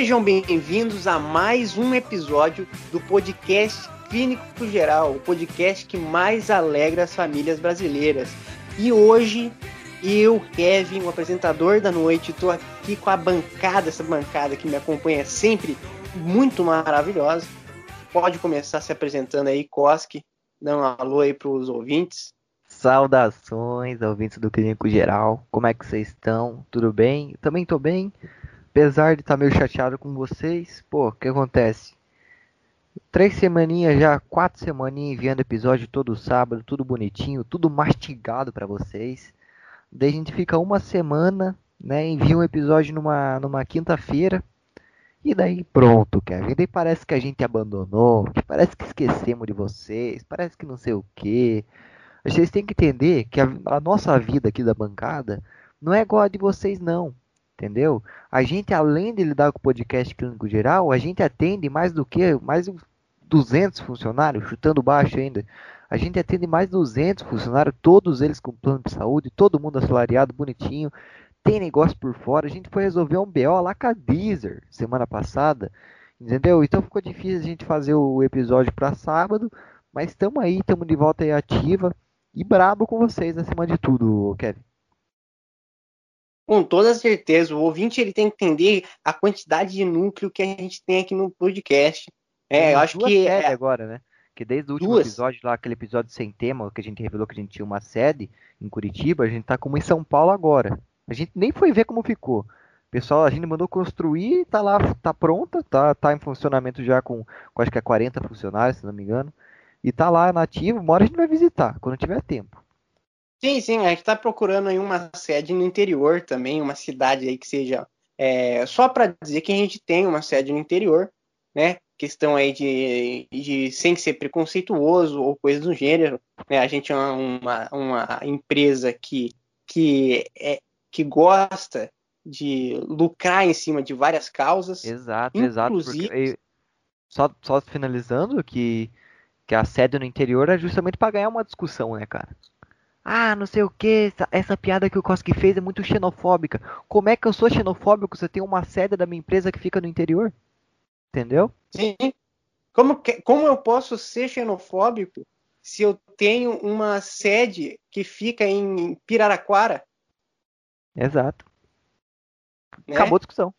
sejam bem-vindos a mais um episódio do podcast Clínico Geral, o podcast que mais alegra as famílias brasileiras. E hoje eu, Kevin, o apresentador da noite, estou aqui com a bancada, essa bancada que me acompanha sempre, muito maravilhosa. Pode começar se apresentando aí, Koski, dando um alô aí para os ouvintes. Saudações, ouvintes do Clínico Geral. Como é que vocês estão? Tudo bem? Também estou bem. Apesar de estar tá meio chateado com vocês, pô, o que acontece? Três semaninhas já, quatro semaninhas enviando episódio todo sábado, tudo bonitinho, tudo mastigado para vocês. Daí a gente fica uma semana, né, envia um episódio numa, numa quinta-feira. E daí pronto, Kevin. Daí parece que a gente abandonou, que parece que esquecemos de vocês, parece que não sei o que. Vocês têm que entender que a, a nossa vida aqui da bancada não é igual a de vocês não entendeu? A gente, além de lidar com o podcast clínico geral, a gente atende mais do que mais de 200 funcionários, chutando baixo ainda. A gente atende mais de 200 funcionários, todos eles com plano de saúde, todo mundo assalariado, bonitinho. Tem negócio por fora. A gente foi resolver um BO lá com a Deezer semana passada, entendeu? Então ficou difícil a gente fazer o episódio para sábado, mas estamos aí, estamos de volta aí ativa e brabo com vocês acima de tudo, Kevin. Com toda certeza, o ouvinte ele tem que entender a quantidade de núcleo que a gente tem aqui no podcast. É, eu acho que é agora, né? Que desde o último duas. episódio lá, aquele episódio sem tema, que a gente revelou que a gente tinha uma sede em Curitiba, a gente tá como em São Paulo agora. A gente nem foi ver como ficou. Pessoal, a gente mandou construir, tá lá, tá pronta, tá, tá em funcionamento já com, com acho que é 40 funcionários, se não me engano. E tá lá nativo, uma hora a gente vai visitar, quando tiver tempo. Sim, sim, a gente está procurando aí uma sede no interior também, uma cidade aí que seja é, só para dizer que a gente tem uma sede no interior, né? Questão aí de, de sem ser preconceituoso ou coisa do gênero, né? A gente é uma, uma empresa que, que, é, que gosta de lucrar em cima de várias causas. Exato, inclusive... exato. Porque, só, só finalizando que, que a sede no interior é justamente para ganhar uma discussão, né, cara? Ah, não sei o que, essa, essa, piada que o Koski fez é muito xenofóbica. Como é que eu sou xenofóbico se eu tenho uma sede da minha empresa que fica no interior? Entendeu? Sim. Como, que, como eu posso ser xenofóbico se eu tenho uma sede que fica em Piraraquara? Exato. Né? Acabou a discussão.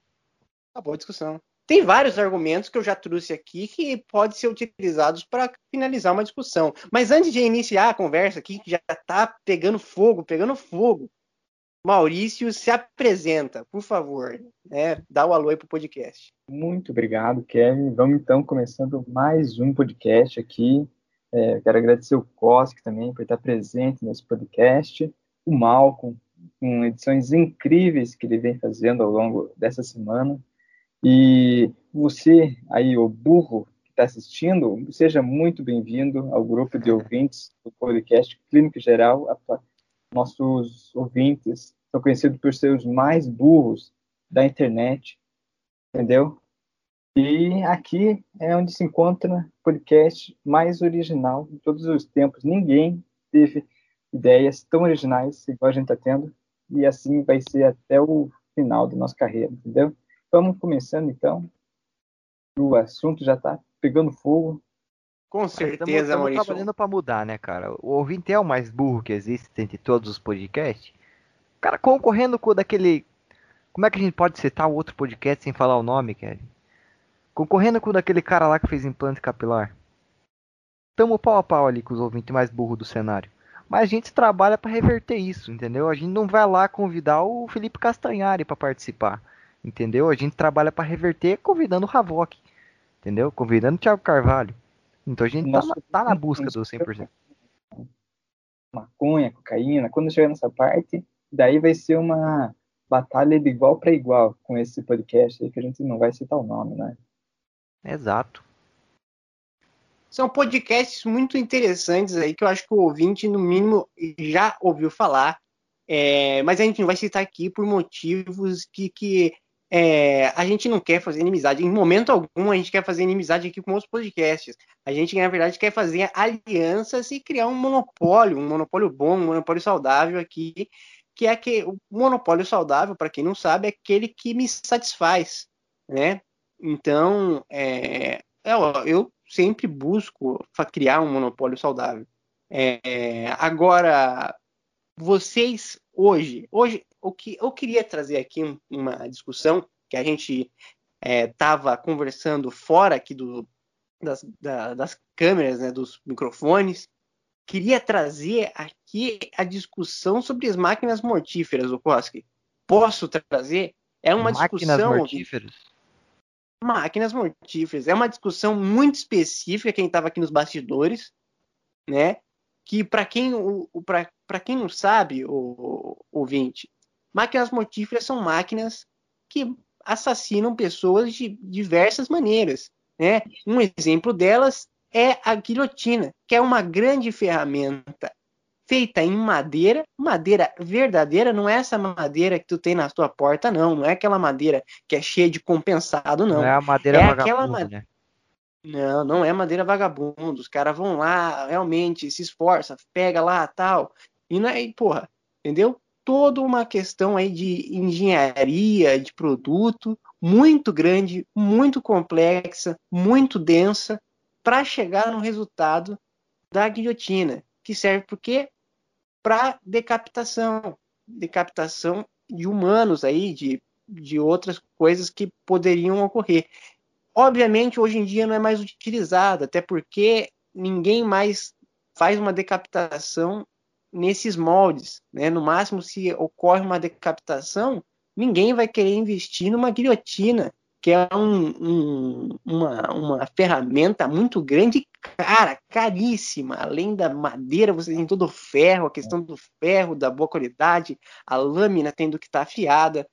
Acabou a discussão tem vários argumentos que eu já trouxe aqui que podem ser utilizados para finalizar uma discussão. Mas antes de iniciar a conversa aqui, que já está pegando fogo, pegando fogo, Maurício se apresenta, por favor, né? dá o alô aí para o podcast. Muito obrigado, Kevin. Vamos então começando mais um podcast aqui. É, quero agradecer o Kosk também por estar presente nesse podcast, o Malcolm, com edições incríveis que ele vem fazendo ao longo dessa semana. E você aí, o burro que está assistindo, seja muito bem-vindo ao grupo de ouvintes do podcast Clínico Geral. Nossos ouvintes são conhecidos por ser os mais burros da internet, entendeu? E aqui é onde se encontra o podcast mais original de todos os tempos. Ninguém teve ideias tão originais igual a gente está tendo, e assim vai ser até o final da nossa carreira, entendeu? Vamos começando então. O assunto já está pegando fogo. Com certeza, estamos, Maurício. trabalhando para mudar, né, cara? O ouvinte é o mais burro que existe entre todos os podcasts. Cara, concorrendo com daquele. Como é que a gente pode citar o outro podcast sem falar o nome, Kelly? Concorrendo com daquele cara lá que fez implante capilar. Tamo pau a pau ali com os ouvintes mais burros do cenário. Mas a gente trabalha para reverter isso, entendeu? A gente não vai lá convidar o Felipe Castanhari para participar. Entendeu? A gente trabalha para reverter convidando o Havok. Entendeu? Convidando o Thiago Carvalho. Então a gente tá, tá, na busca do 100%. Maconha, cocaína, quando chegar nessa parte, daí vai ser uma batalha de igual para igual com esse podcast aí, que a gente não vai citar o nome, né? Exato. São podcasts muito interessantes aí que eu acho que o ouvinte, no mínimo, já ouviu falar. É, mas a gente não vai citar aqui por motivos que, que é, a gente não quer fazer inimizade. Em momento algum, a gente quer fazer inimizade aqui com outros podcasts. A gente, na verdade, quer fazer alianças e criar um monopólio, um monopólio bom, um monopólio saudável aqui, que é que o monopólio saudável, para quem não sabe, é aquele que me satisfaz. né? Então, é, eu sempre busco criar um monopólio saudável. É, agora, vocês hoje, hoje o que eu queria trazer aqui uma discussão que a gente estava é, conversando fora aqui do, das, da, das câmeras, né, dos microfones, queria trazer aqui a discussão sobre as máquinas mortíferas, Okoski. Posso trazer? É uma máquinas discussão. Mortíferas? Máquinas mortíferas. É uma discussão muito específica, quem estava aqui nos bastidores, né? Que para quem, para quem não sabe, o ouvinte, máquinas mortíferas são máquinas que assassinam pessoas de diversas maneiras. Né? Um exemplo delas é a guilhotina, que é uma grande ferramenta feita em madeira, madeira verdadeira, não é essa madeira que tu tem na tua porta, não, não é aquela madeira que é cheia de compensado, não. Não é a madeira é aquela madeira. Né? Não, não é madeira vagabundo. Os caras vão lá, realmente se esforça, pega lá, tal. E não é, porra, entendeu? Toda uma questão aí de engenharia de produto muito grande, muito complexa, muito densa para chegar no resultado da guilhotina, que serve por quê? Para decapitação, decapitação de humanos aí, de, de outras coisas que poderiam ocorrer. Obviamente, hoje em dia não é mais utilizada, até porque ninguém mais faz uma decapitação nesses moldes. Né? No máximo, se ocorre uma decapitação, ninguém vai querer investir numa guilhotina que é um, um, uma, uma ferramenta muito grande cara, caríssima. Além da madeira, você tem todo o ferro, a questão do ferro, da boa qualidade, a lâmina tendo que estar tá afiada.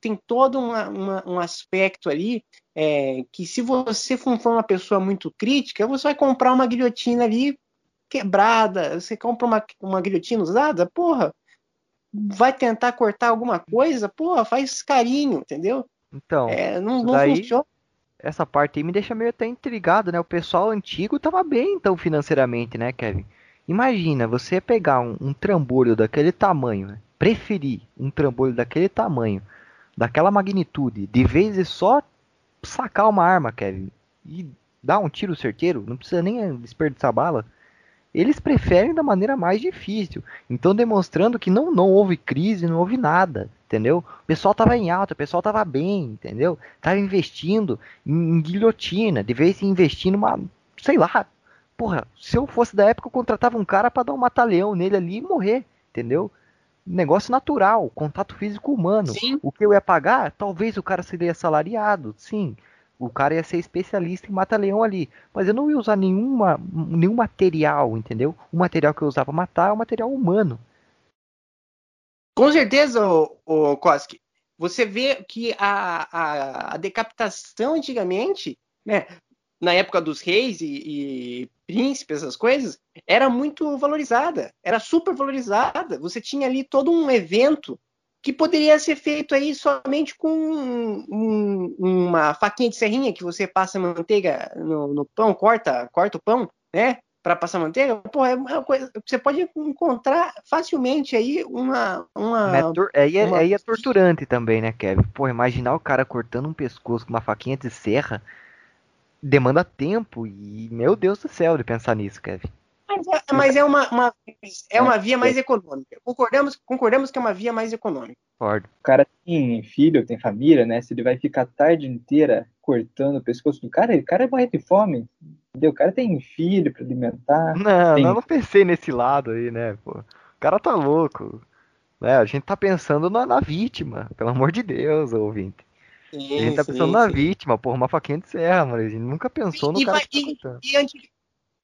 Tem todo uma, uma, um aspecto ali é, que, se você for uma pessoa muito crítica, você vai comprar uma guilhotina ali quebrada. Você compra uma, uma guilhotina usada, porra, vai tentar cortar alguma coisa, porra, faz carinho, entendeu? Então, é, não, não daí, funciona. Essa parte aí me deixa meio até intrigado, né? O pessoal antigo tava bem, então, financeiramente, né, Kevin? Imagina você pegar um, um trambolho daquele tamanho, né? preferir um trambolho daquele tamanho, daquela magnitude, de vez em só sacar uma arma, Kevin, e dar um tiro certeiro, não precisa nem desperdiçar bala eles preferem da maneira mais difícil. Então demonstrando que não, não houve crise, não houve nada, entendeu? O pessoal tava em alta, o pessoal tava bem, entendeu? Tava investindo em, em guilhotina, de vez em investir numa, sei lá, porra, se eu fosse da época eu contratava um cara para dar um matalhão nele ali e morrer, entendeu? Negócio natural, contato físico humano. Sim. O que eu ia pagar, talvez o cara seria assalariado, sim. O cara ia ser especialista em mata-leão ali. Mas eu não ia usar nenhuma, nenhum material, entendeu? O material que eu usava para matar é o material humano. Com certeza, o, o Koski. Você vê que a, a, a, decapitação antigamente, né, na época dos reis e, e príncipes, essas coisas, era muito valorizada, era super valorizada. Você tinha ali todo um evento que poderia ser feito aí somente com um, uma faquinha de serrinha que você passa manteiga no, no pão, corta, corta o pão, né? Para passar manteiga, pô, é uma coisa. Você pode encontrar facilmente aí uma. uma, é, aí, é, uma... aí é torturante também, né, Kevin? Pô, imaginar o cara cortando um pescoço com uma faquinha de serra demanda tempo e, meu Deus do céu, de pensar nisso, Kevin. Mas é, mas é uma, uma, é uma via mais econômica. Concordamos, concordamos que é uma via mais econômica. Concordo. O cara tem filho, tem família, né? Se ele vai ficar a tarde inteira cortando o pescoço do cara, o cara é morrer de fome. Entendeu? O cara tem filho para alimentar. Não, tem... não, não pensei nesse lado aí, né? Pô. O cara tá louco. É, a gente tá pensando na, na vítima, pelo amor de Deus, ouvinte. Sim, a gente tá pensando sim, na sim. vítima, porra, uma faquinha de serra, mano. A gente nunca pensou no e, cara que tá e, e,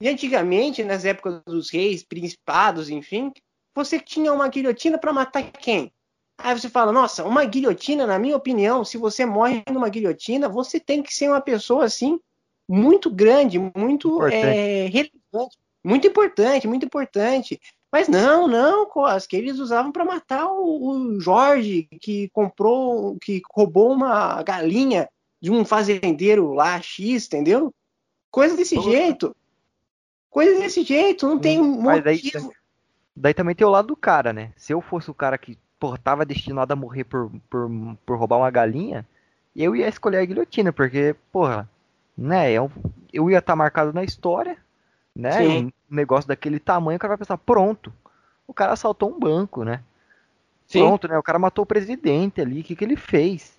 e antigamente, nas épocas dos reis, principados, enfim, você tinha uma guilhotina para matar quem? Aí você fala, nossa, uma guilhotina, na minha opinião, se você morre numa guilhotina, você tem que ser uma pessoa assim muito grande, muito é, relevante, muito importante, muito importante. Mas não, não, que eles usavam para matar o, o, Jorge que comprou, que roubou uma galinha de um fazendeiro lá X, entendeu? Coisa desse jeito. Coisa desse jeito, não tem um Mas daí, daí, também tem o lado do cara, né? Se eu fosse o cara que porra, tava destinado a morrer por, por, por roubar uma galinha, eu ia escolher a guilhotina, porque, porra, né, eu, é eu ia estar tá marcado na história, né, um negócio daquele tamanho, o cara vai pensar, pronto, o cara assaltou um banco, né, Sim. pronto, né, o cara matou o presidente ali, o que que ele fez?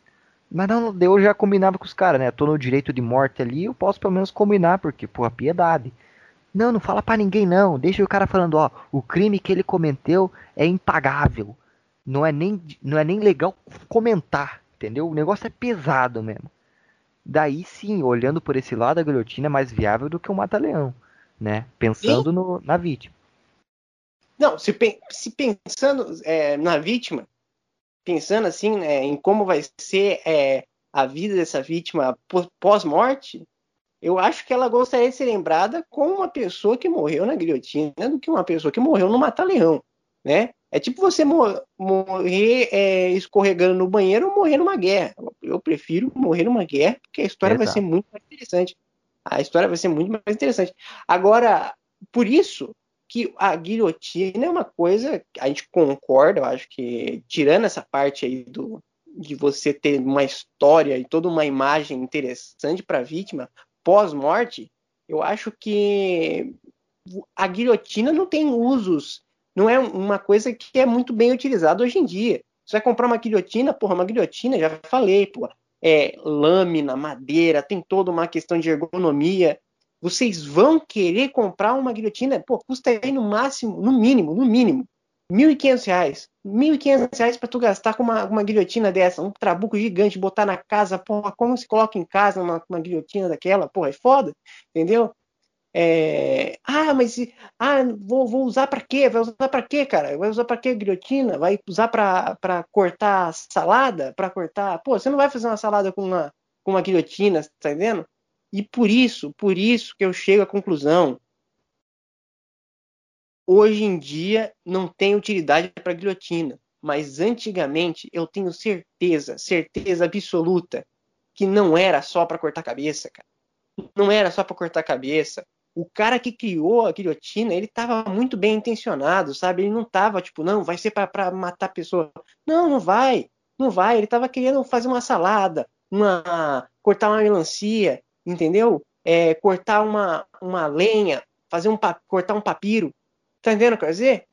Mas não, eu já combinava com os caras, né, tô no direito de morte ali, eu posso pelo menos combinar, porque, porra, piedade. Não, não fala para ninguém não, deixa o cara falando, ó, o crime que ele cometeu é impagável, não é nem, não é nem legal comentar, entendeu? O negócio é pesado mesmo. Daí sim, olhando por esse lado, a guilhotina é mais viável do que o mata-leão, né? Pensando no, na vítima. Não, se, se pensando é, na vítima, pensando assim é, em como vai ser é, a vida dessa vítima pós-morte, eu acho que ela gostaria de ser lembrada como uma pessoa que morreu na guilhotina do que uma pessoa que morreu no mata-leão, né? É tipo você morrer é, escorregando no banheiro ou morrer numa guerra. Eu prefiro morrer numa guerra, porque a história Exato. vai ser muito mais interessante. A história vai ser muito mais interessante. Agora, por isso que a guilhotina é uma coisa, a gente concorda, eu acho que, tirando essa parte aí do, de você ter uma história e toda uma imagem interessante para a vítima pós-morte, eu acho que a guilhotina não tem usos não é uma coisa que é muito bem utilizada hoje em dia. Você vai comprar uma guilhotina, porra, uma guilhotina, já falei, porra, é lâmina, madeira, tem toda uma questão de ergonomia. Vocês vão querer comprar uma guilhotina, pô, custa aí no máximo, no mínimo, no mínimo, R$ 1.500. R$ 1.500 para tu gastar com uma, uma guilhotina dessa, um trabuco gigante, botar na casa, porra, como se coloca em casa uma, uma guilhotina daquela, porra, é foda, entendeu? É, ah, mas ah, vou, vou usar para quê? Vai usar para quê, cara? Vai usar para quê guilhotina? Vai usar para cortar salada? Para cortar. Pô, você não vai fazer uma salada com uma, com uma guilhotina, tá entendendo? E por isso, por isso que eu chego à conclusão. Hoje em dia não tem utilidade para guilhotina, mas antigamente eu tenho certeza, certeza absoluta, que não era só para cortar cabeça, cara. Não era só para cortar cabeça o cara que criou a guilhotina, ele estava muito bem intencionado, sabe? Ele não estava tipo, não, vai ser para matar a pessoa. Não, não vai, não vai. Ele estava querendo fazer uma salada, uma cortar uma melancia, entendeu? É, cortar uma, uma lenha, fazer um cortar um papiro. Tá entendendo o que eu dizer?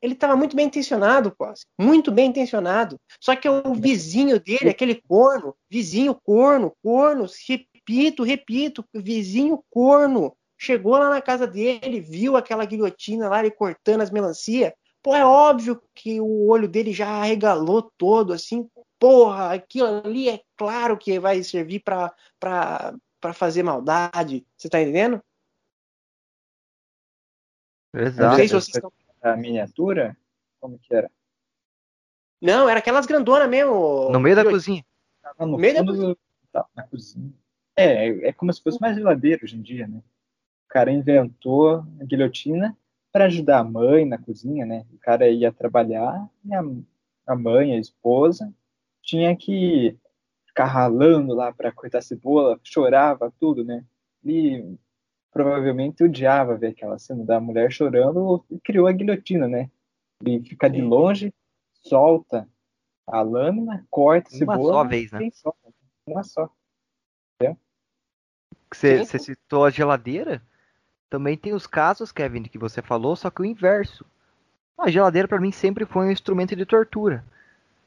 Ele estava muito bem intencionado, quase. Muito bem intencionado. Só que o vizinho dele, aquele corno, vizinho corno, corno, repito, repito, vizinho corno, chegou lá na casa dele, viu aquela guilhotina lá, ele cortando as melancia. Pô, é óbvio que o olho dele já arregalou todo, assim. Porra, aquilo ali é claro que vai servir para fazer maldade. Você tá entendendo? Exato. Não sei se vocês estão... A miniatura? Como que era? Não, era aquelas grandonas mesmo. No meio da cozinha. no, no meio da cozinha. Tá, na cozinha. É, é como se fosse mais geladeira hoje em dia, né? O cara inventou a guilhotina para ajudar a mãe na cozinha, né? O cara ia trabalhar e a, a mãe, a esposa, tinha que ficar ralando lá para cortar cebola, chorava tudo, né? E provavelmente odiava ver aquela cena da mulher chorando e criou a guilhotina, né? E fica de longe, solta a lâmina, corta a cebola. Uma só vez, né? Só, uma só. Você citou a geladeira? Também tem os casos, Kevin, que você falou, só que o inverso. A geladeira para mim sempre foi um instrumento de tortura.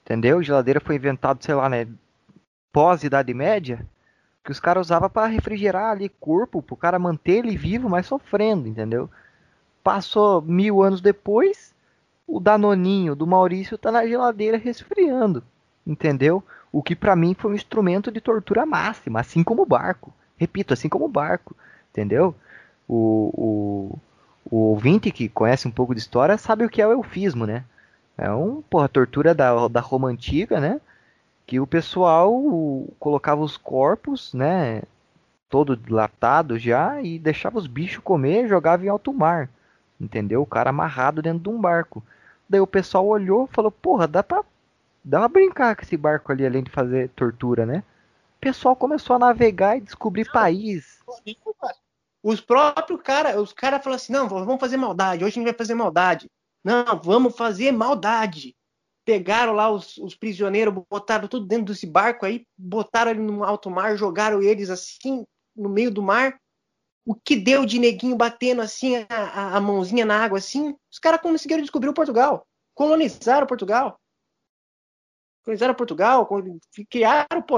Entendeu? A geladeira foi inventado, sei lá, né, pós Idade Média, que os caras usavam para refrigerar ali corpo, pro cara manter ele vivo, mas sofrendo, entendeu? Passou mil anos depois, o danoninho do Maurício tá na geladeira resfriando, entendeu? O que para mim foi um instrumento de tortura máxima, assim como o barco. Repito, assim como o barco, entendeu? O, o, o ouvinte que conhece um pouco de história sabe o que é o eufismo, né? É um, porra, tortura da, da Roma Antiga, né? Que o pessoal colocava os corpos, né? Todo dilatado já e deixava os bichos comer e jogava em alto mar. Entendeu? O cara amarrado dentro de um barco. Daí o pessoal olhou e falou: Porra, dá pra, dá pra brincar com esse barco ali além de fazer tortura, né? O pessoal começou a navegar e descobrir país. Os próprios caras, os caras falam assim, não, vamos fazer maldade, hoje a gente vai fazer maldade. Não, vamos fazer maldade. pegaram lá os, os, prisioneiros, botaram tudo dentro desse barco aí, botaram ele no alto mar, jogaram eles assim no meio do mar. O que deu de neguinho batendo assim a, a mãozinha na água assim? Os caras conseguiram descobrir o Portugal, colonizaram Portugal. Colonizaram Portugal, criaram, pô,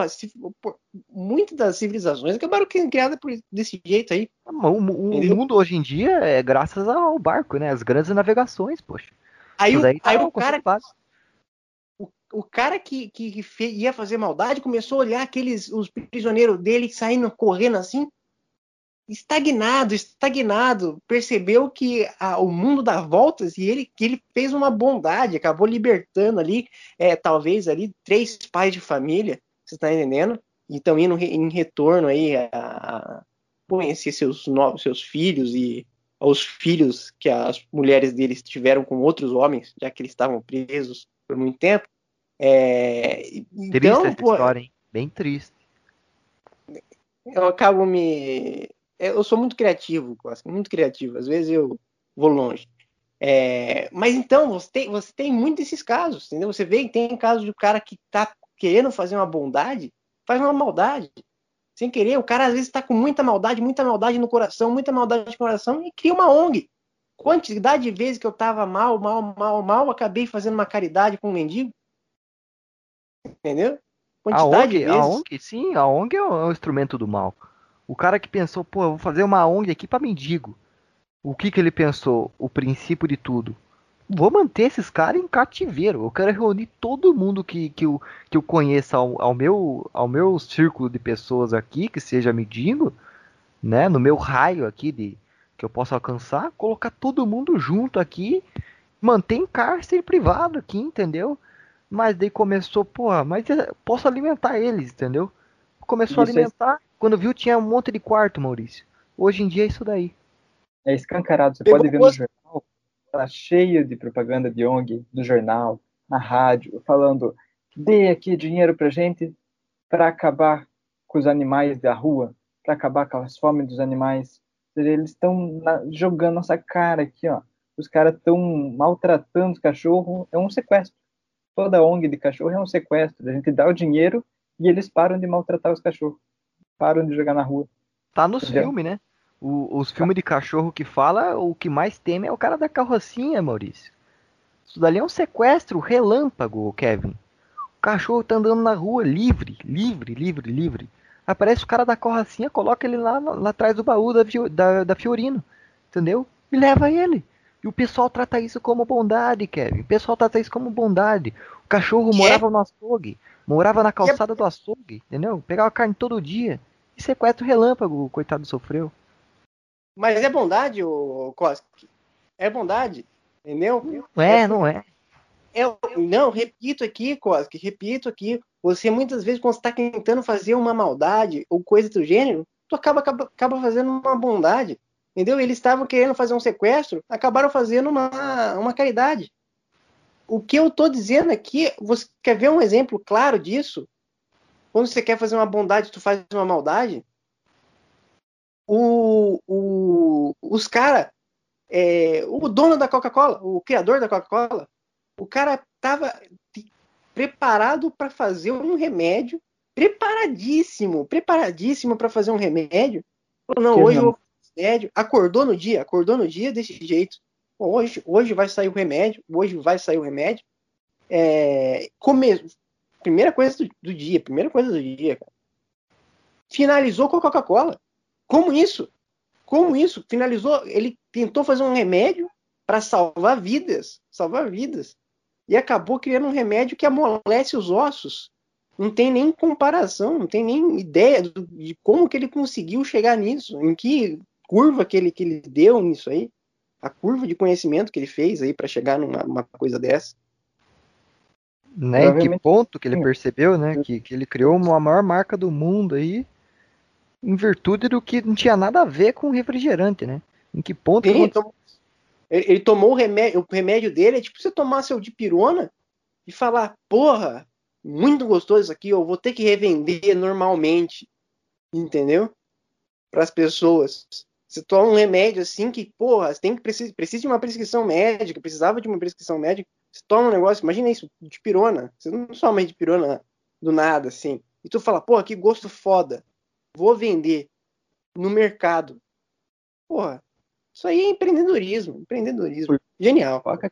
muitas das civilizações acabaram criadas desse jeito aí. O, o, o mundo hoje em dia é graças ao barco, né? As grandes navegações, poxa. Aí, o, aí tá o cara o cara que, que, que ia fazer maldade começou a olhar aqueles os prisioneiros dele saindo correndo assim, estagnado, estagnado, percebeu que a, o mundo dá voltas e ele que ele fez uma bondade, acabou libertando ali, é, talvez ali três pais de família, você está entendendo? Então indo em retorno aí a, a conhecer seus novos seus filhos e aos filhos que as mulheres deles tiveram com outros homens, já que eles estavam presos por muito tempo. É, então, triste essa pô, história, hein? Bem triste. Eu acabo me. Eu sou muito criativo, muito criativo. Às vezes eu vou longe. É, mas então, você tem, você tem muito esses casos, entendeu? Você vê que tem casos do cara que tá querendo fazer uma bondade, faz uma maldade. Sem querer, o cara às vezes está com muita maldade, muita maldade no coração, muita maldade no coração e cria uma ONG. Quantidade de vezes que eu tava mal, mal, mal, mal, acabei fazendo uma caridade com um mendigo. Entendeu? Quantidade a ONG, vezes... a ONG, sim, a ONG é um instrumento do mal. O cara que pensou, pô, eu vou fazer uma ONG aqui para mendigo. O que que ele pensou? O princípio de tudo. Vou manter esses caras em cativeiro. Eu quero reunir todo mundo que, que, eu, que eu conheça ao, ao, meu, ao meu círculo de pessoas aqui, que seja mendigo, né? No meu raio aqui de que eu possa alcançar, colocar todo mundo junto aqui, manter em cárcere privado aqui, entendeu? Mas daí começou, porra, mas posso alimentar eles, entendeu? Começou isso a alimentar. Quando viu tinha um monte de quarto, Maurício. Hoje em dia é isso daí. É escancarado, você pode ver no jornal, tá cheio de propaganda de ONG, do jornal, na rádio, falando, dê aqui dinheiro pra gente para acabar com os animais da rua, para acabar com as fomes dos animais. Eles estão jogando nossa cara aqui, ó. Os caras estão maltratando os cachorros, é um sequestro toda ONG de cachorro é um sequestro. A gente dá o dinheiro e eles param de maltratar os cachorros. Param de jogar na rua. Tá nos filmes, né? O, os filmes de cachorro que fala, o que mais teme é o cara da carrocinha, Maurício. Isso dali é um sequestro relâmpago, Kevin. O cachorro tá andando na rua livre, livre, livre, livre. Aparece o cara da carrocinha, coloca ele lá, lá atrás do baú da, da, da Fiorino. Entendeu? E leva ele. E o pessoal trata isso como bondade, Kevin. O pessoal trata isso como bondade. O cachorro morava no açougue, morava na calçada do açougue, entendeu? Pegava carne todo dia. E sequestro relâmpago, o coitado sofreu. Mas é bondade, o Koski. É bondade, entendeu? Não é, não é. é não, repito aqui, Koski, repito aqui. Você muitas vezes, quando está tentando fazer uma maldade ou coisa do gênero, tu acaba, acaba, acaba fazendo uma bondade. Entendeu? Eles estavam querendo fazer um sequestro, acabaram fazendo uma, uma caridade. O que eu estou dizendo aqui, você quer ver um exemplo claro disso? Quando você quer fazer uma bondade, tu faz uma maldade. O, o, os caras, é, o dono da Coca-Cola, o criador da Coca-Cola, o cara estava preparado para fazer um remédio, preparadíssimo, preparadíssimo para fazer um remédio. Não, que hoje eu vou remédio, acordou no dia, acordou no dia desse jeito. Bom, hoje, hoje vai sair o remédio, hoje vai sair o remédio. É, come... Primeira coisa do, do, dia, primeira coisa do dia, cara. Finalizou com a Coca-Cola. Como isso? Como isso? Finalizou, ele tentou fazer um remédio para salvar vidas, salvar vidas. E acabou criando um remédio que amolece os ossos. Não tem nem comparação, não tem nem ideia de como que ele conseguiu chegar nisso, em que curva que ele, que ele deu nisso aí, a curva de conhecimento que ele fez aí para chegar numa coisa dessa. Né, em que ponto que ele percebeu, né, que, que ele criou uma maior marca do mundo aí, em virtude do que não tinha nada a ver com refrigerante, né? Em que ponto Sim, ele, tomou, ele, ele tomou o remédio, o remédio dele é tipo você tomar seu dipirona e falar, porra, muito gostoso isso aqui, eu vou ter que revender normalmente, entendeu? Para as pessoas. Você toma um remédio assim que, porra, você tem que precisa, precisa de uma prescrição médica, precisava de uma prescrição médica, Você toma um negócio, imagina isso, de pirona. Você não toma de pirona do nada, assim. E tu fala, porra, que gosto foda. Vou vender no mercado. Porra, isso aí é empreendedorismo. Empreendedorismo. Genial. Coca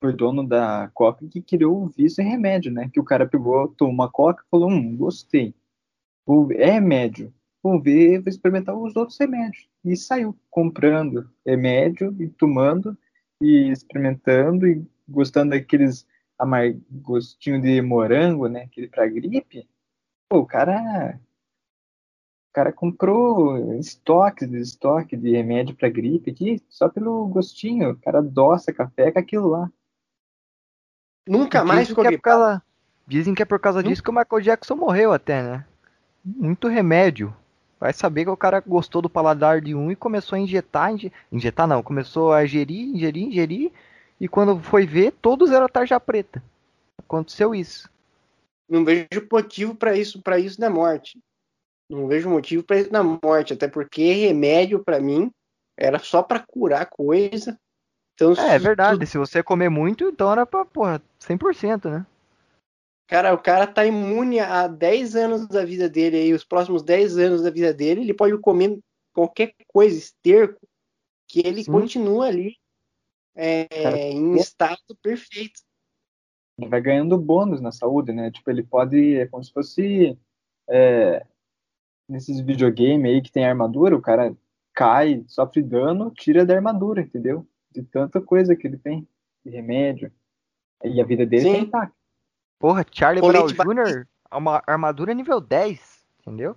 foi dono da Coca que criou o vício em remédio, né? Que o cara pegou, tomou uma Coca e falou, hum, gostei. É remédio. Vou ver, vou experimentar os outros remédios. E saiu comprando remédio e tomando e experimentando e gostando daqueles amar gostinho de morango, né? Aquele pra gripe. Pô, o cara o cara comprou estoque de estoque de remédio para gripe aqui, só pelo gostinho. O cara adoça café com aquilo lá. Nunca mais ficou que é causa, Dizem que é por causa disso que o Michael Jackson morreu até, né? Muito remédio. Vai saber que o cara gostou do paladar de um e começou a injetar, injetar não, começou a ingerir, ingerir, ingerir, e quando foi ver, todos eram tarja preta. Aconteceu isso. Não vejo motivo para isso, para isso na morte. Não vejo motivo para isso na morte, até porque remédio para mim era só para curar coisa. Então, é, é verdade, se você comer muito, então era pra, porra, 100%, né? Cara, o cara tá imune há 10 anos da vida dele aí, os próximos 10 anos da vida dele, ele pode comer qualquer coisa, esterco, que ele Sim. continua ali é, em estado perfeito. Vai ganhando bônus na saúde, né? Tipo, ele pode, é como se fosse é, nesses videogames aí que tem armadura, o cara cai, sofre dano, tira da armadura, entendeu? De tanta coisa que ele tem, de remédio. E a vida dele Sim. tá intacta. Porra, Charlie Brown Jr., uma armadura nível 10, entendeu?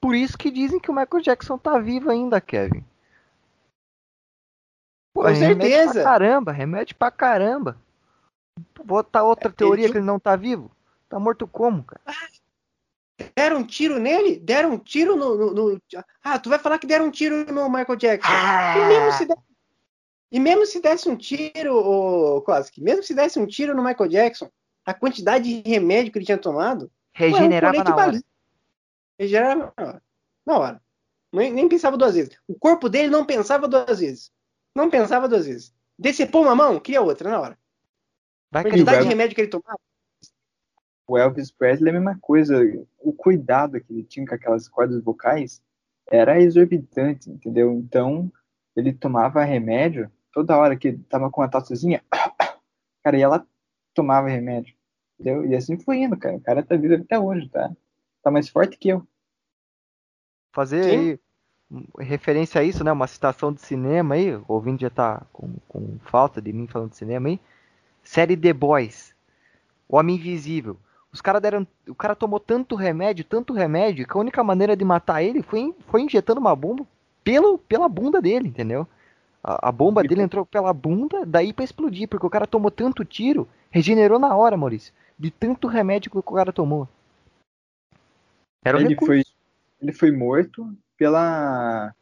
Por isso que dizem que o Michael Jackson tá vivo ainda, Kevin. Pô, Com certeza. Pra caramba, remédio pra caramba. Vou botar outra é, teoria ele... que ele não tá vivo. Tá morto como, cara? Deram um tiro nele? Deram um tiro no, no, no, Ah, tu vai falar que deram um tiro no Michael Jackson. Ah. E, mesmo se desse, e mesmo se desse um tiro, o Koski, mesmo se desse um tiro no Michael Jackson, a quantidade de remédio que ele tinha tomado. Regenerava ué, um na hora. Regenerava na hora. Na hora. Nem, nem, pensava duas vezes. O corpo dele não pensava duas vezes. Não pensava duas vezes. Decepou uma mão, cria outra na hora. Vai a quantidade de remédio que ele tomava o Elvis Presley é a mesma coisa. O cuidado que ele tinha com aquelas cordas vocais era exorbitante, entendeu? Então, ele tomava remédio toda hora que tava com a tossezinha, cara, e ela tomava remédio, entendeu? E assim foi indo, cara. O cara tá vivo até hoje, tá? Tá mais forte que eu. Fazer aí referência a isso, né? Uma citação de cinema aí, o ouvinte já tá com, com falta de mim falando de cinema aí. Série The Boys. O Homem Invisível. Os cara deram, o cara tomou tanto remédio, tanto remédio, que a única maneira de matar ele foi, foi injetando uma bomba pelo, pela bunda dele, entendeu? A, a bomba dele entrou pela bunda, daí para explodir, porque o cara tomou tanto tiro, regenerou na hora, Maurício, de tanto remédio que o cara tomou. Era um ele foi ele foi morto pela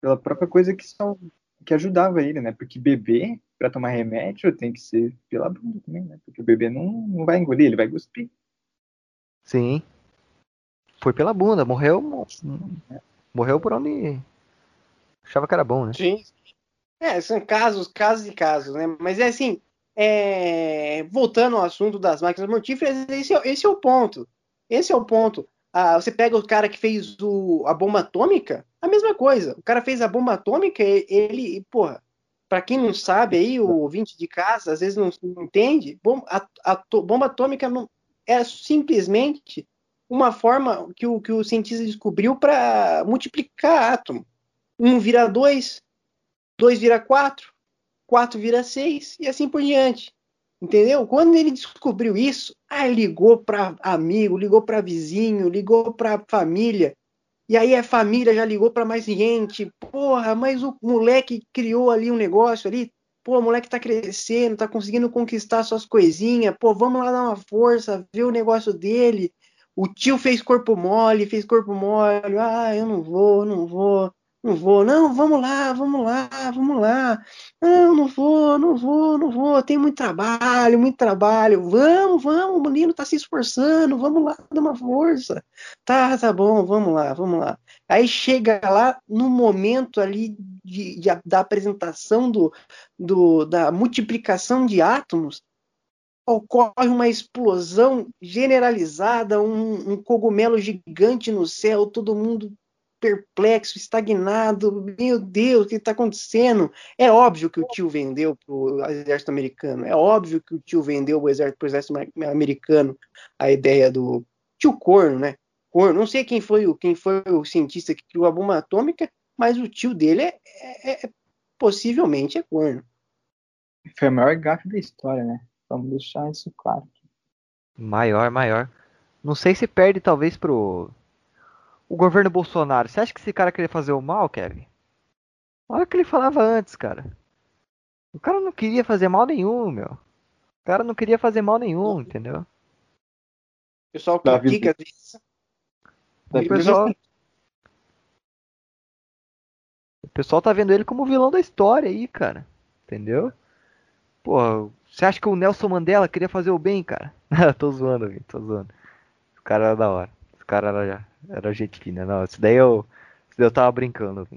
pela própria coisa que só, que ajudava ele, né? Porque beber para tomar remédio tem que ser pela bunda também, né? Porque o bebê não, não vai engolir, ele vai cuspir. Sim. Foi pela bunda, morreu. Morreu por onde achava que era bom, né? Sim. É, são casos, casos e casos, né? Mas é assim, é... voltando ao assunto das máquinas mortíferas, esse é, esse é o ponto. Esse é o ponto. Ah, você pega o cara que fez o, a bomba atômica, a mesma coisa. O cara fez a bomba atômica, ele, porra, para quem não sabe aí, o ouvinte de casa às vezes não, entende, a, a, bomba atômica não, é simplesmente uma forma que o, que o cientista descobriu para multiplicar átomo. Um vira dois, dois vira quatro, quatro vira seis e assim por diante. Entendeu? Quando ele descobriu isso, ah, ligou para amigo, ligou para vizinho, ligou para família. E aí a família já ligou para mais gente. Porra, mas o moleque criou ali um negócio ali. Pô, o moleque tá crescendo, tá conseguindo conquistar suas coisinhas. Pô, vamos lá dar uma força, ver o negócio dele. O tio fez corpo mole, fez corpo mole. Ah, eu não vou, não vou. Não vou, não, vamos lá, vamos lá, vamos lá. Não, não vou, não vou, não vou. Tem muito trabalho, muito trabalho. Vamos, vamos, o menino tá se esforçando, vamos lá, dá uma força. Tá, tá bom, vamos lá, vamos lá. Aí chega lá no momento ali de, de, da apresentação do, do, da multiplicação de átomos, ocorre uma explosão generalizada, um, um cogumelo gigante no céu, todo mundo perplexo, estagnado. Meu Deus, o que está acontecendo? É óbvio que o tio vendeu para o exército americano. É óbvio que o tio vendeu para o exército, exército americano a ideia do tio Corno, né? Corno. Não sei quem foi o quem foi o cientista que criou a bomba atômica, mas o tio dele é, é, é possivelmente é corno. Foi a maior gafe da história, né? Vamos deixar isso claro. Maior, maior. Não sei se perde talvez pro o governo Bolsonaro. Você acha que esse cara queria fazer o mal, Kevin? Olha o que ele falava antes, cara. O cara não queria fazer mal nenhum, meu. O cara não queria fazer mal nenhum, entendeu? O pessoal critica isso. O pessoal... o pessoal tá vendo ele como o vilão da história aí, cara. Entendeu? Pô, você acha que o Nelson Mandela queria fazer o bem, cara? tô zoando, Vitor, tô zoando. O cara era da hora. O cara era, era gente fina. Não, isso daí eu, isso daí eu tava brincando.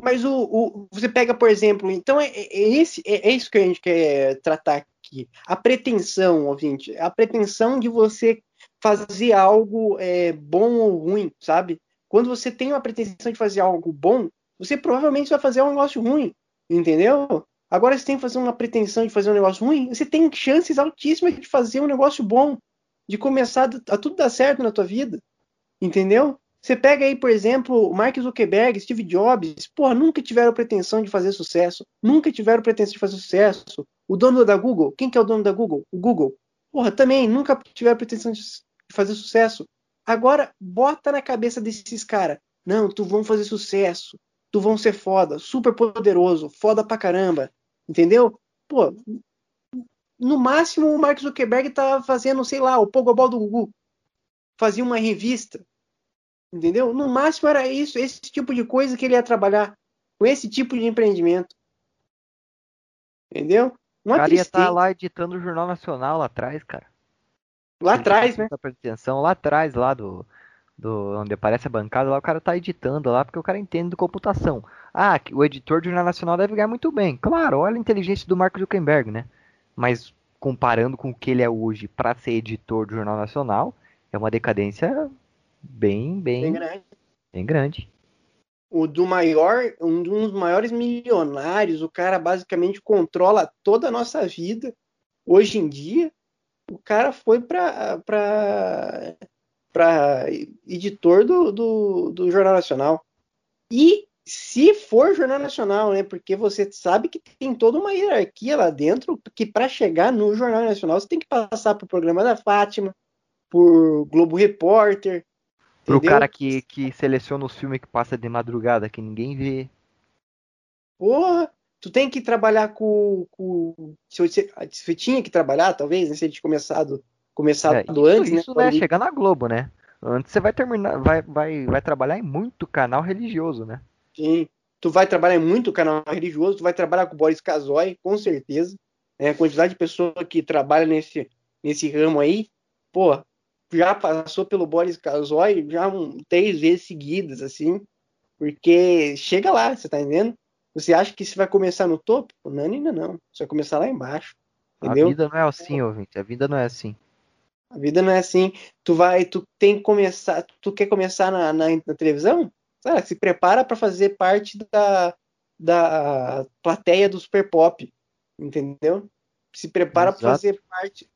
Mas o, o, você pega, por exemplo, então é, é, esse, é, é, isso que a gente quer tratar aqui. A pretensão, ouvinte, a pretensão de você fazer algo é, bom ou ruim, sabe? Quando você tem uma pretensão de fazer algo bom, você provavelmente vai fazer um negócio ruim, entendeu? Agora você tem que fazer uma pretensão de fazer um negócio ruim, você tem chances altíssimas de fazer um negócio bom, de começar a tudo dar certo na tua vida. Entendeu? Você pega aí, por exemplo, Mark Zuckerberg, Steve Jobs, porra, nunca tiveram pretensão de fazer sucesso, nunca tiveram pretensão de fazer sucesso. O dono da Google, quem que é o dono da Google? O Google. Porra, também nunca tiveram pretensão de fazer sucesso. Agora, bota na cabeça desses caras, não, tu vão fazer sucesso, tu vão ser foda, super poderoso, foda pra caramba. Entendeu? Pô, no máximo o Mark Zuckerberg tava fazendo, sei lá, o Pogobol do Google. Fazia uma revista. Entendeu? No máximo era isso, esse tipo de coisa que ele ia trabalhar. Com esse tipo de empreendimento. Entendeu? Uma o cara ia estar tá lá editando o Jornal Nacional lá atrás, cara. Lá atrás, né? Atenção, lá atrás, lá do, do onde aparece a bancada, lá o cara tá editando lá porque o cara entende de computação. Ah, o editor do Jornal Nacional deve ganhar muito bem. Claro, olha a inteligência do Marco Zuckerberg, né? Mas comparando com o que ele é hoje para ser editor do Jornal Nacional, é uma decadência bem, bem, bem grande. Bem grande. O do maior, um dos maiores milionários, o cara basicamente controla toda a nossa vida hoje em dia. O cara foi para editor do, do, do, Jornal Nacional. E se for Jornal Nacional, né? Porque você sabe que tem toda uma hierarquia lá dentro, que para chegar no Jornal Nacional você tem que passar por programa da Fátima, por Globo Repórter. Pro entendeu? cara que, que seleciona os filmes que passa de madrugada, que ninguém vê. Porra, tu tem que trabalhar com. com se, você, se tinha que trabalhar, talvez, né, se a gente começado começado é, isso, antes, né, isso né? Vai chegar na Globo, né? Antes você vai terminar, vai, vai, vai trabalhar em muito canal religioso, né? Sim. Tu vai trabalhar muito canal religioso, tu vai trabalhar com o Boris Casoy, com certeza. É, a quantidade de pessoa que trabalha nesse, nesse ramo aí, pô, já passou pelo Boris Casoy já um, três vezes seguidas, assim, porque chega lá, você tá entendendo? Você acha que você vai começar no topo? Não, ainda não. Você vai começar lá embaixo. Entendeu? A vida não é assim, ouvinte. A vida não é assim. A vida não é assim. Tu vai, tu tem que começar, tu quer começar na, na, na televisão? Cara, se prepara para fazer parte da, da plateia do Super Pop, entendeu? Se prepara para fazer parte,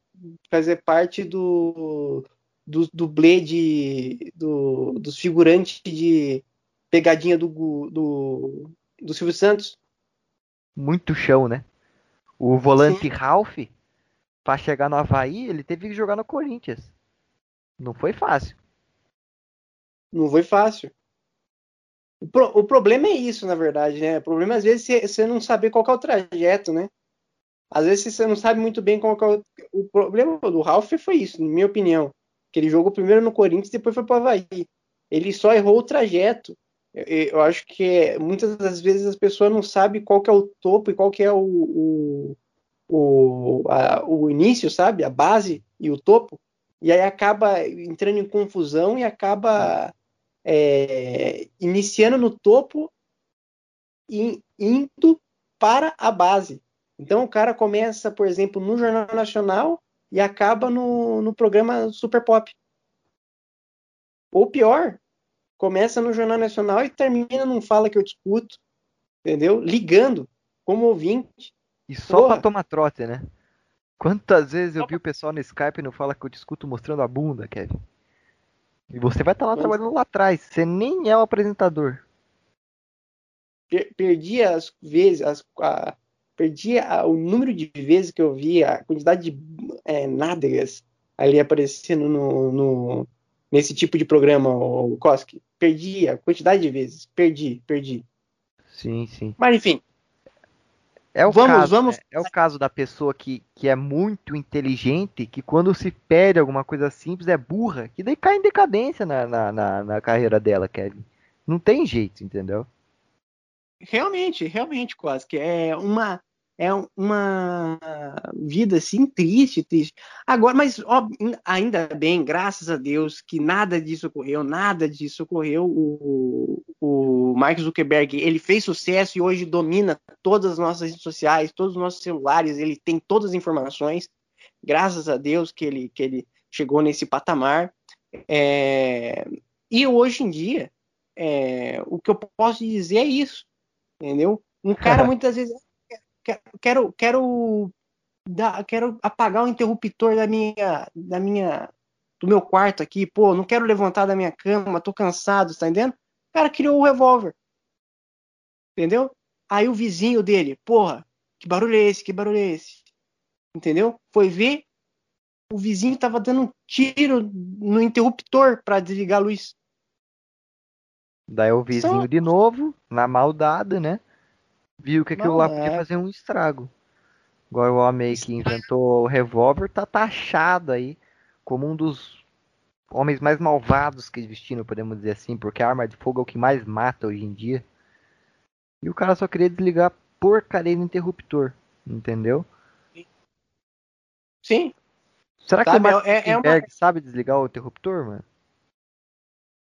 fazer parte do do dublê de do, dos figurantes de pegadinha do, do, do Silvio Santos. Muito chão, né? O volante Sim. Ralph para chegar no Havaí, ele teve que jogar no Corinthians. Não foi fácil. Não foi fácil. O, pro, o problema é isso, na verdade, né? O problema às vezes é você não saber qual é o trajeto, né? Às vezes você não sabe muito bem qual é o... o problema do Ralph foi isso, na minha opinião. Que ele jogou primeiro no Corinthians e depois foi para o Havaí. Ele só errou o trajeto. Eu, eu acho que é, muitas das vezes as pessoas não sabem qual que é o topo e qual que é o, o, o, a, o início, sabe? A base e o topo. E aí acaba entrando em confusão e acaba é, iniciando no topo e indo para a base. Então o cara começa, por exemplo, no Jornal Nacional e acaba no, no programa Super Pop. Ou pior, começa no Jornal Nacional e termina num Fala que eu discuto, entendeu? Ligando como ouvinte. E só Porra. pra tomar trote, né? Quantas vezes eu vi o pessoal no Skype e não fala que eu discuto mostrando a bunda, Kevin? E você vai estar tá lá trabalhando lá atrás, você nem é o apresentador. Perdi as vezes, as, a, perdi a, o número de vezes que eu vi, a quantidade de é, nádegas ali aparecendo no, no, nesse tipo de programa, o Koski. Perdi a quantidade de vezes. Perdi, perdi. Sim, sim. Mas enfim. É o, vamos, caso, vamos... É, é, o caso da pessoa que, que é muito inteligente, que quando se pede alguma coisa simples é burra, que daí cai em decadência na, na, na, na carreira dela, Kevin. Não tem jeito, entendeu? Realmente, realmente, quase que é uma é uma vida assim triste, triste. Agora, mas ó, ainda bem, graças a Deus, que nada disso ocorreu, nada disso ocorreu. O, o Mark Zuckerberg ele fez sucesso e hoje domina todas as nossas redes sociais, todos os nossos celulares, ele tem todas as informações. Graças a Deus que ele, que ele chegou nesse patamar. É, e hoje em dia, é, o que eu posso dizer é isso, entendeu? Um cara muitas vezes quero, quero, dar, quero apagar o interruptor da minha, da minha, do meu quarto aqui, pô, não quero levantar da minha cama, tô cansado, tá entendendo? O cara criou o revólver. Entendeu? Aí o vizinho dele, porra, que barulho é esse? Que barulho é esse? Entendeu? Foi ver, o vizinho tava dando um tiro no interruptor para desligar a luz. Daí o vizinho Só... de novo, na maldade, né? Viu que aquilo não, lá podia é. fazer um estrago. Agora o homem que inventou o revólver tá taxado aí como um dos homens mais malvados que existiram, podemos dizer assim, porque a arma de fogo é o que mais mata hoje em dia. E o cara só queria desligar a porcaria do interruptor, entendeu? Sim. Será sabe, que o Mark é, é uma... sabe desligar o interruptor, mano?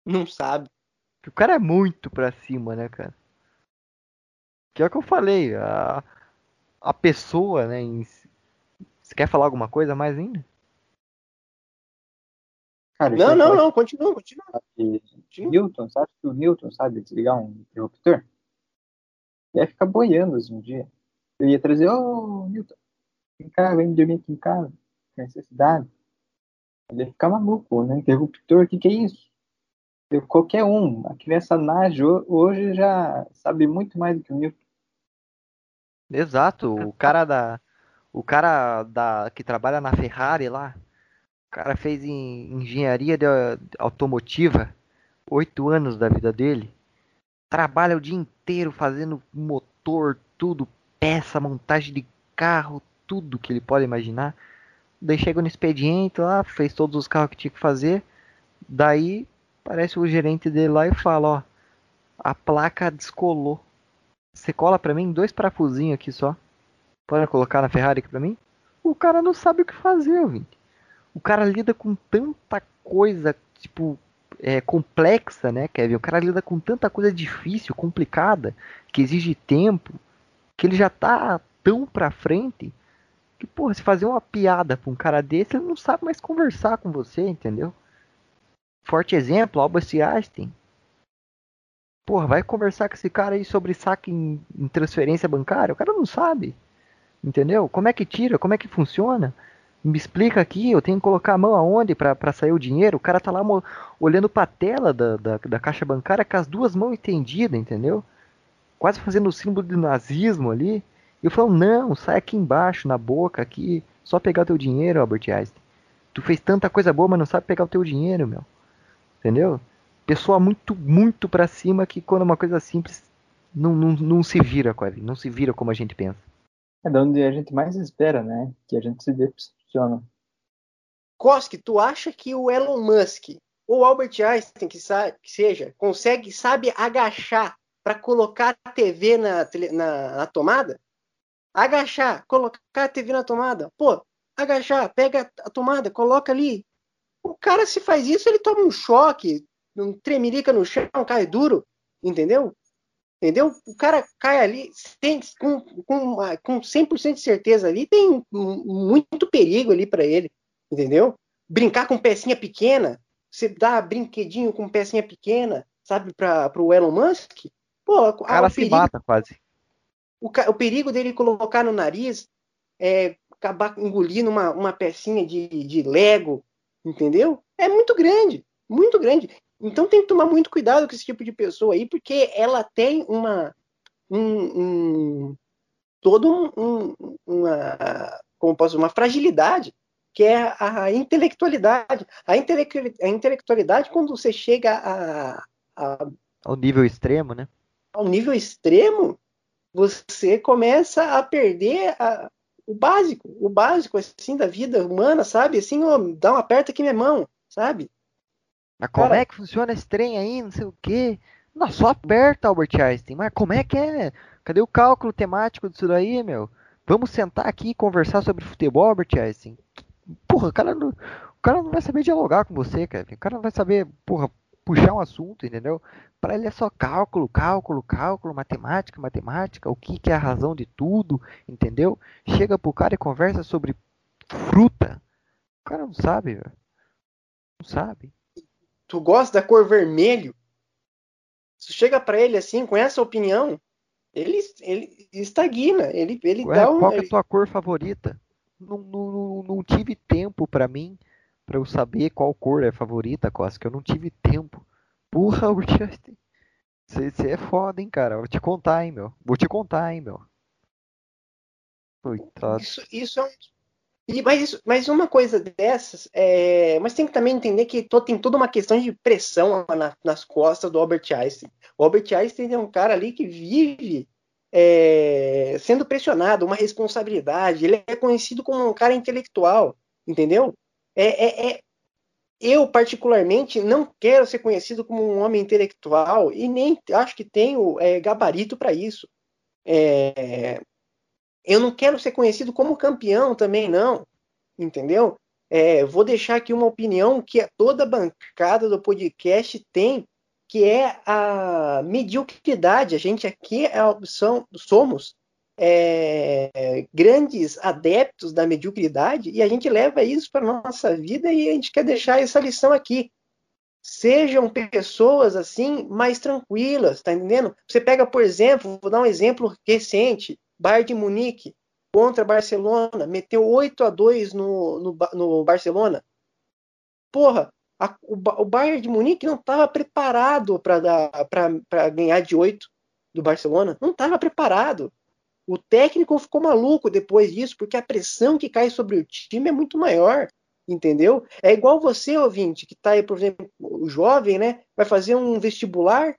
Não sabe. O cara é muito pra cima, né, cara? Que é o que eu falei, a, a pessoa, né? Em, você quer falar alguma coisa mais ainda? Cara, não, não, não, continua, continua. Newton, sabe que o Newton sabe desligar um interruptor? Ia ficar boiando assim um dia. Eu ia trazer, ô oh, Newton, vem cá, vem dormir aqui em casa, tem necessidade. Ele ia ficar maluco, né? Interruptor, o que, que é isso? Qualquer um, a criança Nage hoje já sabe muito mais do que o Newton. Exato, o cara da. O cara da que trabalha na Ferrari lá, o cara fez em engenharia de, automotiva, oito anos da vida dele. Trabalha o dia inteiro fazendo motor, tudo, peça, montagem de carro, tudo que ele pode imaginar. Daí chega no expediente lá, fez todos os carros que tinha que fazer. Daí aparece o gerente dele lá e fala, ó, a placa descolou. Você cola pra mim dois parafusinhos aqui só. Pode colocar na Ferrari aqui pra mim? O cara não sabe o que fazer, ouvinte. O cara lida com tanta coisa, tipo, é, complexa, né, Kevin? O cara lida com tanta coisa difícil, complicada, que exige tempo, que ele já tá tão pra frente que, porra, se fazer uma piada pra um cara desse, ele não sabe mais conversar com você, entendeu? Forte exemplo, Albert Einstein. Porra, vai conversar com esse cara aí sobre saque em, em, transferência bancária? O cara não sabe. Entendeu? Como é que tira? Como é que funciona? Me explica aqui, eu tenho que colocar a mão aonde para sair o dinheiro? O cara tá lá olhando pra tela da, da, da caixa bancária com as duas mãos estendidas, entendeu? Quase fazendo o símbolo do nazismo ali. E eu falo, não, sai aqui embaixo, na boca, aqui, só pegar o teu dinheiro, Albert Einstein. Tu fez tanta coisa boa, mas não sabe pegar o teu dinheiro, meu. Entendeu? pessoa muito, muito para cima que quando é uma coisa simples não, não, não se vira, quase, não se vira como a gente pensa. É de onde a gente mais espera, né? Que a gente se decepciona. Koski, tu acha que o Elon Musk ou Albert Einstein, que, sabe, que seja, consegue, sabe agachar para colocar a TV na, na, na, tomada? Agachar, colocar a TV na tomada. Pô, agachar, pega a tomada, coloca ali. O cara, se faz isso, ele toma um choque, um tremelica no chão, cai duro, entendeu? Entendeu? O cara cai ali tem, com, com, com 100% de certeza ali, tem muito perigo ali para ele, entendeu? Brincar com pecinha pequena, você dá brinquedinho com pecinha pequena, sabe, para o Elon Musk, pô, o cara o se perigo, mata quase. O, o, perigo dele colocar no nariz é acabar engolindo uma, uma pecinha de, de Lego, entendeu? É muito grande, muito grande. Então tem que tomar muito cuidado com esse tipo de pessoa aí, porque ela tem uma. Um, um todo um, uma. Como posso uma fragilidade, que é a intelectualidade. A, a intelectualidade, quando você chega a, a, ao nível extremo, né? Ao nível extremo, você começa a perder a, o básico, o básico assim da vida humana, sabe? Assim, ó, dá um aperto aqui minha mão, sabe? Mas como Cara, é que funciona esse trem aí? Não sei o quê. Não, só aperta, Albert Einstein. Mas como é que é? Cadê o cálculo temático disso daí, meu? Vamos sentar aqui e conversar sobre futebol, Albert Einstein. Porra, o cara, não, o cara não vai saber dialogar com você, cara. O cara não vai saber, porra, puxar um assunto, entendeu? Para ele é só cálculo, cálculo, cálculo, matemática, matemática, o que, que é a razão de tudo, entendeu? Chega pro cara e conversa sobre fruta. O cara não sabe, velho. Não sabe tu gosta da cor vermelho, se chega para ele assim, com essa opinião, ele, ele estagna, ele, ele Ué, dá um. Qual é a tua cor favorita? Não, não, não tive tempo para mim, para eu saber qual cor é favorita, Costa, que eu não tive tempo. Porra, você é foda, hein, cara. Vou te contar, hein, meu. Vou te contar, hein, meu. Coitado. Isso, isso é um e, mas, mas uma coisa dessas, é, mas tem que também entender que tem toda uma questão de pressão na, nas costas do Albert Einstein. O Albert Einstein é um cara ali que vive é, sendo pressionado, uma responsabilidade. Ele é conhecido como um cara intelectual, entendeu? É, é, é eu, particularmente, não quero ser conhecido como um homem intelectual e nem acho que tenho é, gabarito para isso. É, eu não quero ser conhecido como campeão também, não. Entendeu? É, vou deixar aqui uma opinião que toda a bancada do podcast tem, que é a mediocridade. A gente aqui é, são, somos é, grandes adeptos da mediocridade e a gente leva isso para nossa vida e a gente quer deixar essa lição aqui. Sejam pessoas assim mais tranquilas, tá entendendo? Você pega, por exemplo, vou dar um exemplo recente, Bayern de Munique contra Barcelona, meteu 8 a 2 no, no, no Barcelona. Porra, a, o, o, Bayern de Munique não estava preparado para ganhar de 8 do Barcelona. Não estava preparado. O técnico ficou maluco depois disso, porque a pressão que cai sobre o time é muito maior. Entendeu? É igual você, ouvinte, que está aí, por exemplo, o jovem, né? Vai fazer um vestibular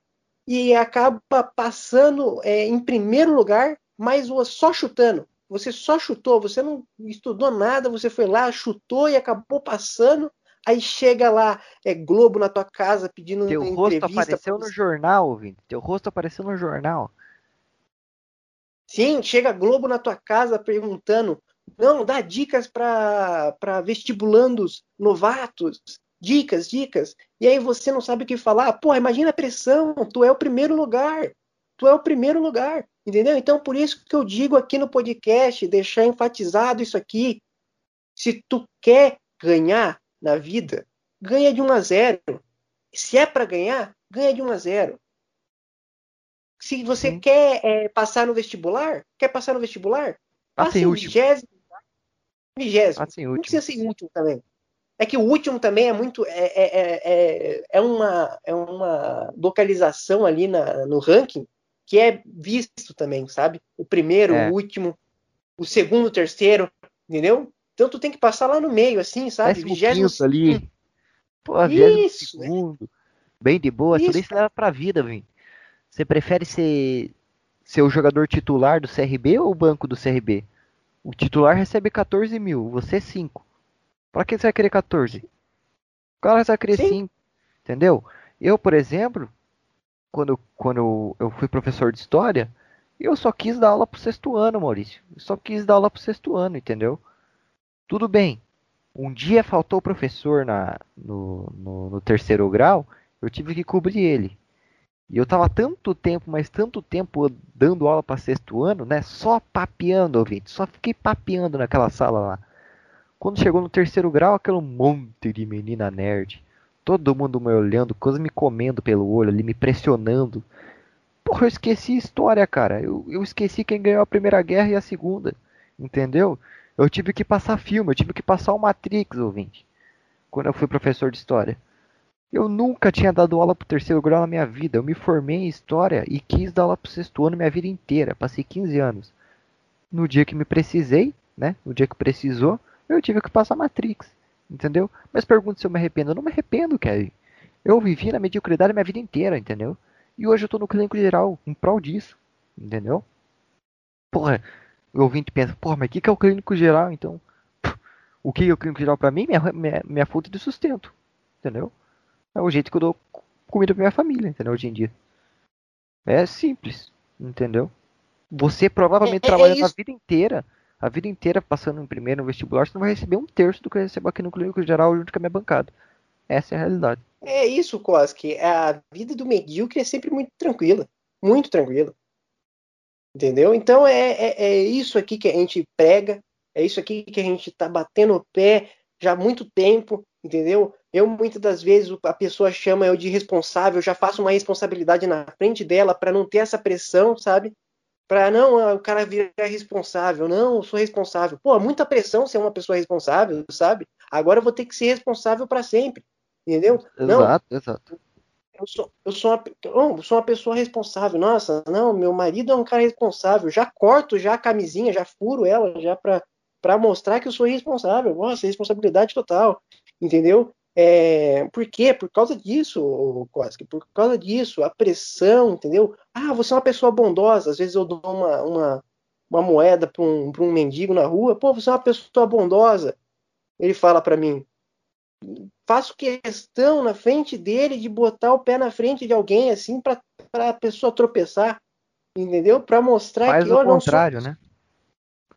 e acaba passando é, em primeiro lugar mas só chutando. Você só chutou, você não estudou nada, você foi lá, chutou e acabou passando. Aí chega lá, é Globo na tua casa pedindo Teu rosto apareceu no jornal, ouvinte. Teu rosto apareceu no jornal. Sim, chega Globo na tua casa perguntando: não, dá dicas para vestibulandos novatos. Dicas, dicas. E aí você não sabe o que falar. Pô, imagina a pressão. Tu é o primeiro lugar. Tu é o primeiro lugar. Entendeu? Então, por isso que eu digo aqui no podcast, deixar enfatizado isso aqui. Se tu quer ganhar na vida, ganha de 1 a 0. Se é para ganhar, ganha de 1 a 0. Se você Sim. quer é, passar no vestibular, quer passar no vestibular, passe em vigésimo. Vigésimo. Não precisa ser último também. É que o último também é muito. É, é, é, é, uma, é uma localização ali na, no ranking que é visto também, sabe? O primeiro, é. o último, o segundo, o terceiro, entendeu? Então tu tem que passar lá no meio, assim, sabe? Vigésimo ali. Pô, Isso. Segundo. Bem de boa, isso daí você leva pra vida, vem. Você prefere ser, ser o jogador titular do CRB ou o banco do CRB? O titular recebe 14 mil, você 5. Pra que você vai querer 14? O cara vai querer Sim. 5. Entendeu? Eu, por exemplo, quando, quando eu fui professor de história, eu só quis dar aula pro sexto ano, Maurício. Eu só quis dar aula pro sexto ano, entendeu? Tudo bem. Um dia faltou o professor na, no, no, no terceiro grau, eu tive que cobrir ele. E eu tava tanto tempo, mas tanto tempo dando aula para sexto ano, né? Só papeando, ouvinte. Só fiquei papeando naquela sala lá. Quando chegou no terceiro grau, aquele monte de menina nerd. Todo mundo me olhando, coisa me comendo pelo olho ali, me pressionando. Porra, eu esqueci história, cara. Eu, eu esqueci quem ganhou a Primeira Guerra e a Segunda. Entendeu? Eu tive que passar filme, eu tive que passar o Matrix, ouvinte. Quando eu fui professor de história. Eu nunca tinha dado aula pro terceiro grau na minha vida. Eu me formei em história e quis dar aula pro sexto ano minha vida inteira. Passei 15 anos. No dia que me precisei, né? No dia que precisou, eu tive que passar Matrix. Entendeu? Mas pergunta se eu me arrependo. Eu não me arrependo, Kevin. Eu vivi na mediocridade minha vida inteira, entendeu? E hoje eu tô no clínico geral, em prol disso. Entendeu? Porra, o ouvinte pensa, porra, mas o que, que é o clínico geral, então? O que é o clínico geral para mim? Minha, minha, minha fonte de sustento. Entendeu? É o jeito que eu dou comida pra minha família, entendeu? Hoje em dia. É simples, entendeu? Você provavelmente é, é, trabalha é a vida inteira, a vida inteira passando em primeiro no vestibular, você não vai receber um terço do que eu recebo aqui no clínico geral junto com a minha bancada. Essa é a realidade. É isso, Koski. A vida do medíocre é sempre muito tranquila. Muito tranquila. Entendeu? Então é, é, é, isso aqui que a gente prega, é isso aqui que a gente tá batendo o pé já há muito tempo, entendeu? Eu muitas das vezes a pessoa chama eu de responsável, eu já faço uma responsabilidade na frente dela para não ter essa pressão, sabe? Para não ah, o cara virar responsável, não, eu sou responsável. Pô, muita pressão ser uma pessoa responsável, sabe? Agora eu vou ter que ser responsável para sempre, entendeu? Exato, não, exato. Eu sou, eu, sou uma, eu sou uma pessoa responsável. Nossa, não, meu marido é um cara responsável. Já corto já a camisinha, já furo ela, já para para mostrar que eu sou responsável. Nossa, responsabilidade total, entendeu? É, por quê? Por causa disso, Koski, por causa disso, a pressão, entendeu? Ah, você é uma pessoa bondosa, às vezes eu dou uma, uma, uma moeda para um, um mendigo na rua, pô, você é uma pessoa bondosa. Ele fala para mim, faço questão na frente dele de botar o pé na frente de alguém assim para a pessoa tropeçar, entendeu? Para mostrar Faz que eu não contrário, sou... né?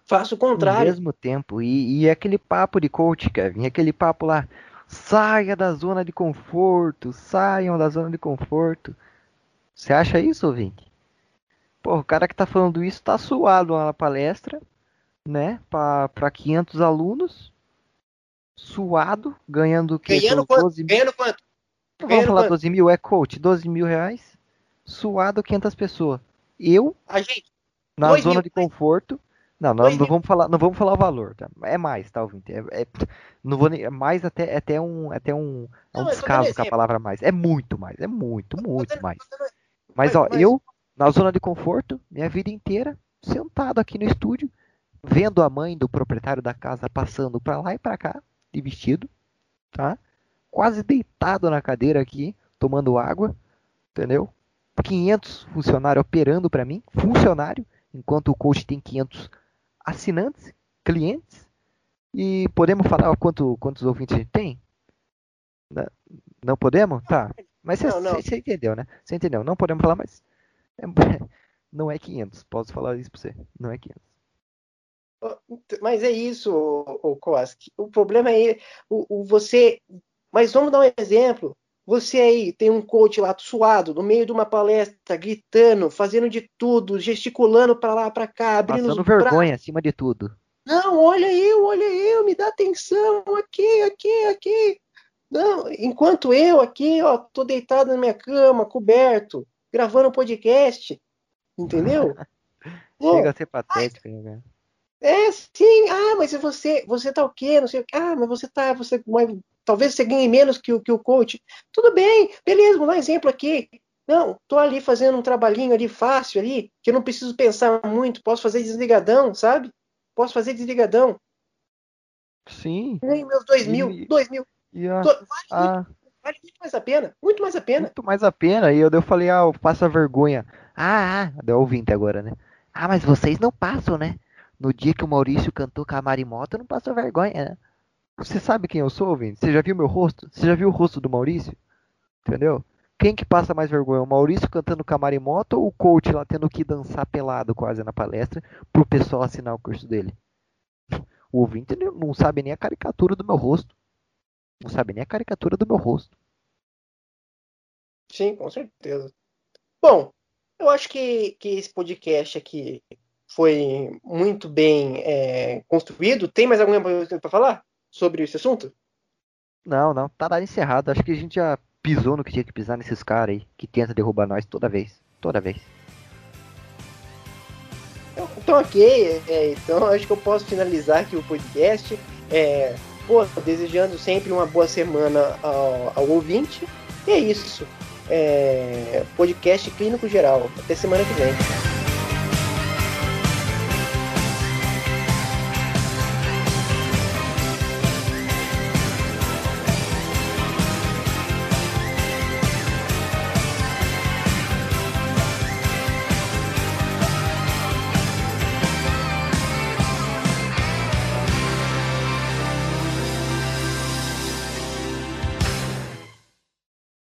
Faço o contrário. Ao mesmo tempo. E, e aquele papo de coach, Kevin, aquele papo lá. Saia da zona de conforto, saiam da zona de conforto. Você acha isso, ouvinte? Pô, o cara que tá falando isso tá suado lá na palestra, né? Para 500 alunos. Suado, ganhando o quê? Ganhando quanto? 12 mil... Ganhando quanto? Vamos falar quanto? 12 mil, é coach, 12 mil reais. Suado 500 pessoas. Eu, a gente, na zona mil. de conforto, não, não, não, vamos falar, não vamos falar o valor, tá? É mais, tá, ouvinte? É, é, não vou nem, é mais até, é até um, até um, é um descaso com a palavra mais. É muito mais, é muito, muito mais. Mas, ó, eu, na zona de conforto, minha vida inteira, sentado aqui no estúdio, vendo a mãe do proprietário da casa passando para lá e para cá, de vestido, tá? Quase deitado na cadeira aqui, tomando água, entendeu? 500 funcionários operando para mim, funcionário, enquanto o coach tem 500 assinantes, clientes. E podemos falar quanto, quantos ouvintes a gente tem? Não, não podemos? Tá. Mas você entendeu, né? Você entendeu. Não podemos falar, mas é, não é 500. Posso falar isso para você. Não é 500. Mas é isso, o, o Koski. O problema é o, o, você. Mas vamos dar um exemplo. Você aí tem um coach lá suado, no meio de uma palestra, gritando, fazendo de tudo, gesticulando para lá, para cá, abrindo Passando vergonha pra... acima de tudo. Não, olha eu, olha eu, me dá atenção, aqui, aqui, aqui. Não, enquanto eu aqui, ó, tô deitado na minha cama, coberto, gravando um podcast, entendeu? Chega a ser patético, né? É, sim, ah, mas você, você tá o quê? Não sei o quê. Ah, mas você tá, você, talvez você ganhe menos que o, que o coach. Tudo bem, beleza, dar um exemplo aqui. Não, tô ali fazendo um trabalhinho ali fácil ali, que eu não preciso pensar muito, posso fazer desligadão, sabe? Posso fazer desligadão. Sim. Ganho meus dois mil, dois mil. E a, vale, a... Muito, vale, muito, mais a pena, muito mais a pena. Muito mais a pena. E eu, eu falei, ah, eu passo a vergonha. Ah, ah, deu ouvinte agora, né? Ah, mas vocês não passam, né? No dia que o Maurício cantou com a Marimota, não passou vergonha, né? Você sabe quem eu sou, Vini? Você já viu meu rosto? Você já viu o rosto do Maurício? Entendeu? Quem que passa mais vergonha? O Maurício cantando camarimoto ou o coach lá tendo que dançar pelado quase na palestra pro pessoal assinar o curso dele? O ouvinte não sabe nem a caricatura do meu rosto. Não sabe nem a caricatura do meu rosto. Sim, com certeza. Bom, eu acho que, que esse podcast aqui foi muito bem é, construído. Tem mais alguma coisa para falar sobre esse assunto? Não, não. Tá dado encerrado. Acho que a gente já pisou no que tinha que pisar nesses caras aí, que tenta derrubar nós toda vez. Toda vez. Então, ok. É, então, acho que eu posso finalizar aqui o podcast. É, pô, desejando sempre uma boa semana ao, ao ouvinte. E é isso. É, podcast clínico geral. Até semana que vem.